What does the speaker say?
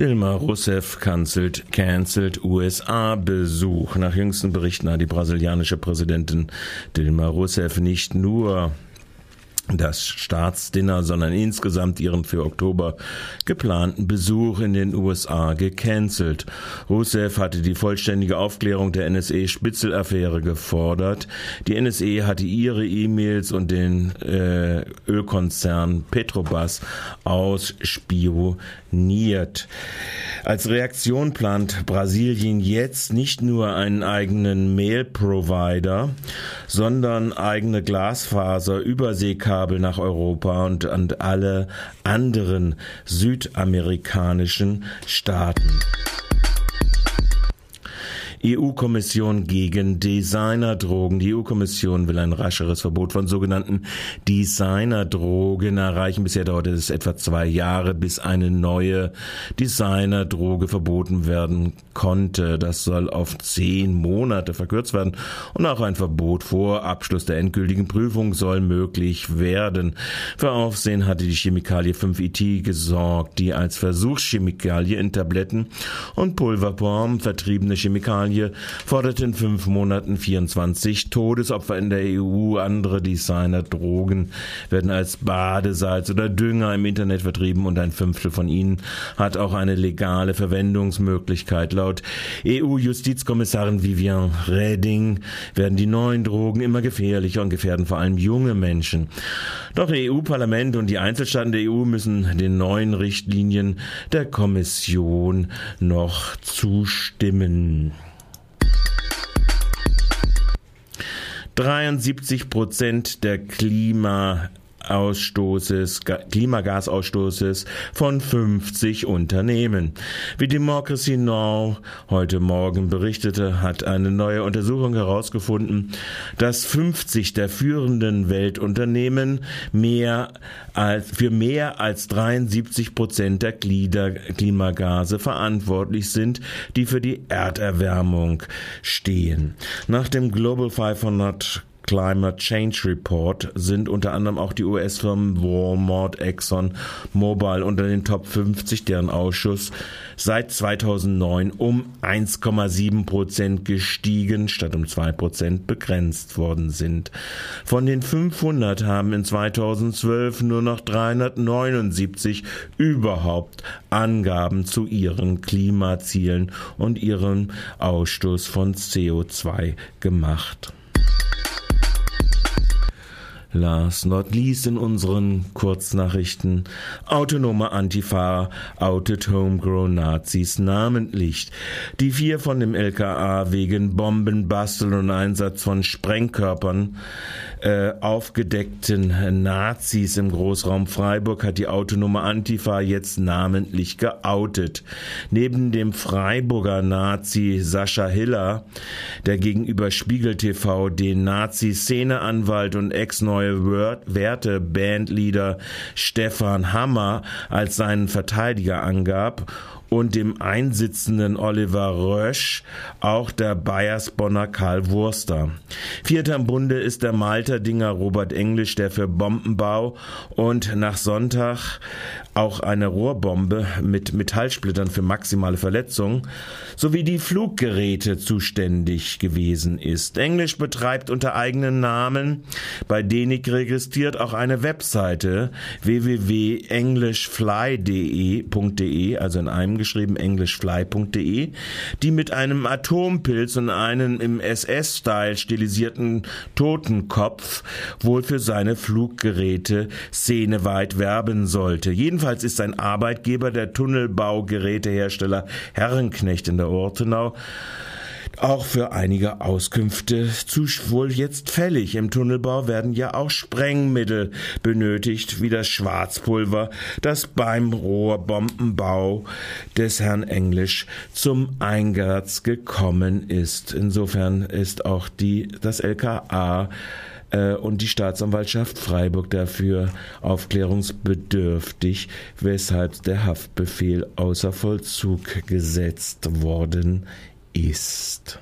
Dilma Rousseff cancelt, cancelt USA-Besuch. Nach jüngsten Berichten hat die brasilianische Präsidentin Dilma Rousseff nicht nur das Staatsdinner, sondern insgesamt ihren für Oktober geplanten Besuch in den USA gecancelt. Rousseff hatte die vollständige Aufklärung der NSE-Spitzelaffäre gefordert. Die NSE hatte ihre E-Mails und den äh, Ölkonzern Petrobras ausspioniert. Als Reaktion plant Brasilien jetzt nicht nur einen eigenen Mail-Provider, sondern eigene Glasfaser-Überseekabel nach Europa und an alle anderen südamerikanischen Staaten. EU-Kommission gegen Designerdrogen. Die EU-Kommission will ein rascheres Verbot von sogenannten Designerdrogen erreichen. Bisher dauerte es etwa zwei Jahre, bis eine neue Designerdroge verboten werden konnte. Das soll auf zehn Monate verkürzt werden und auch ein Verbot vor Abschluss der endgültigen Prüfung soll möglich werden. Für Aufsehen hatte die Chemikalie 5-IT gesorgt, die als Versuchschemikalie in Tabletten und Pulverform vertriebene Chemikalien Kampagne forderte in fünf Monaten 24 Todesopfer in der EU. Andere Designer Drogen werden als Badesalz oder Dünger im Internet vertrieben und ein Fünftel von ihnen hat auch eine legale Verwendungsmöglichkeit. Laut EU-Justizkommissarin Vivian Reding werden die neuen Drogen immer gefährlicher und gefährden vor allem junge Menschen. Doch EU-Parlament und die Einzelstaaten der EU müssen den neuen Richtlinien der Kommission noch zustimmen. 73 Prozent der Klima Ausstoßes, Klimagasausstoßes von 50 Unternehmen. Wie Democracy Now! heute Morgen berichtete, hat eine neue Untersuchung herausgefunden, dass 50 der führenden Weltunternehmen mehr als, für mehr als 73 Prozent der Klimagase verantwortlich sind, die für die Erderwärmung stehen. Nach dem Global 500 Climate Change Report sind unter anderem auch die US-Firmen Walmart, Exxon, Mobil unter den Top 50, deren Ausschuss seit 2009 um 1,7 Prozent gestiegen, statt um 2 Prozent begrenzt worden sind. Von den 500 haben in 2012 nur noch 379 überhaupt Angaben zu ihren Klimazielen und ihrem Ausstoß von CO2 gemacht. Last not least in unseren Kurznachrichten. Autonome Antifa outet Homegrown Nazis namentlich. Die vier von dem LKA wegen Bombenbasteln und Einsatz von Sprengkörpern äh, aufgedeckten Nazis im Großraum Freiburg hat die autonome Antifa jetzt namentlich geoutet. Neben dem Freiburger Nazi Sascha Hiller, der gegenüber Spiegel TV den Nazi-Szeneanwalt und ex-neue Werte-Bandleader Stefan Hammer als seinen Verteidiger angab und dem einsitzenden Oliver Rösch auch der Bayersbonner Karl Wurster. Vierter im Bunde ist der Malterdinger Robert Englisch, der für Bombenbau und nach Sonntag auch eine Rohrbombe mit Metallsplittern für maximale Verletzungen sowie die Fluggeräte zuständig gewesen ist. Englisch betreibt unter eigenen Namen bei DENIC registriert auch eine Webseite www.englishfly.de, also in einem geschrieben englishfly.de, die mit einem Atompilz und einem im SS-Style stilisierten Totenkopf wohl für seine Fluggeräte szeneweit werben sollte. Jedenfalls ist sein Arbeitgeber der Tunnelbaugerätehersteller Herrenknecht in der Ortenau auch für einige Auskünfte zu wohl jetzt fällig. Im Tunnelbau werden ja auch Sprengmittel benötigt, wie das Schwarzpulver, das beim Rohrbombenbau des Herrn Englisch zum Einsatz gekommen ist. Insofern ist auch die, das LKA äh, und die Staatsanwaltschaft Freiburg dafür aufklärungsbedürftig, weshalb der Haftbefehl außer Vollzug gesetzt worden ist.